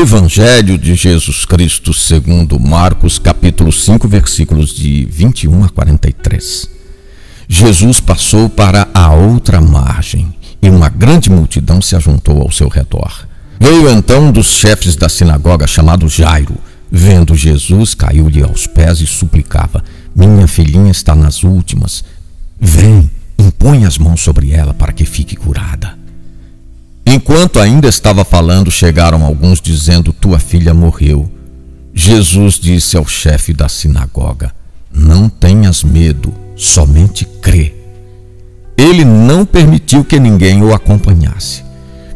Evangelho de Jesus Cristo segundo Marcos, capítulo 5, versículos de 21 a 43. Jesus passou para a outra margem e uma grande multidão se ajuntou ao seu redor. Veio então um dos chefes da sinagoga chamado Jairo. Vendo Jesus, caiu-lhe aos pés e suplicava: Minha filhinha está nas últimas. Vem, impõe as mãos sobre ela para que fique curada. Enquanto ainda estava falando, chegaram alguns dizendo: Tua filha morreu. Jesus disse ao chefe da sinagoga: Não tenhas medo, somente crê. Ele não permitiu que ninguém o acompanhasse.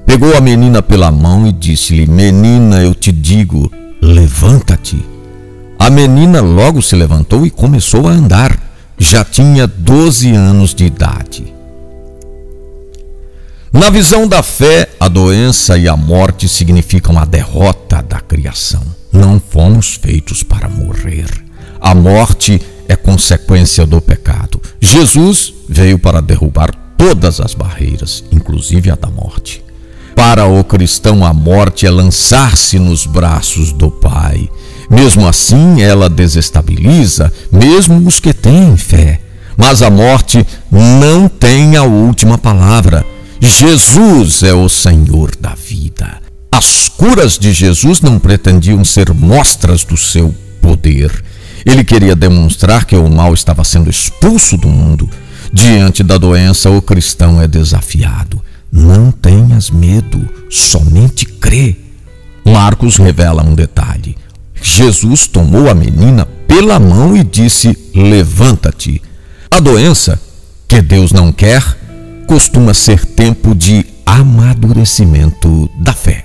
Pegou a menina pela mão e disse-lhe: Menina, eu te digo, levanta-te. A menina logo se levantou e começou a andar. Já tinha 12 anos de idade. Na visão da fé, a doença e a morte significam a derrota da criação. Não fomos feitos para morrer. A morte é consequência do pecado. Jesus veio para derrubar todas as barreiras, inclusive a da morte. Para o cristão, a morte é lançar-se nos braços do Pai. Mesmo assim, ela desestabiliza mesmo os que têm fé. Mas a morte não tem a última palavra. Jesus é o Senhor da vida. As curas de Jesus não pretendiam ser mostras do seu poder. Ele queria demonstrar que o mal estava sendo expulso do mundo. Diante da doença, o cristão é desafiado. Não tenhas medo, somente crê. Marcos revela um detalhe. Jesus tomou a menina pela mão e disse: Levanta-te. A doença, que Deus não quer, costuma ser tempo de amadurecimento da fé.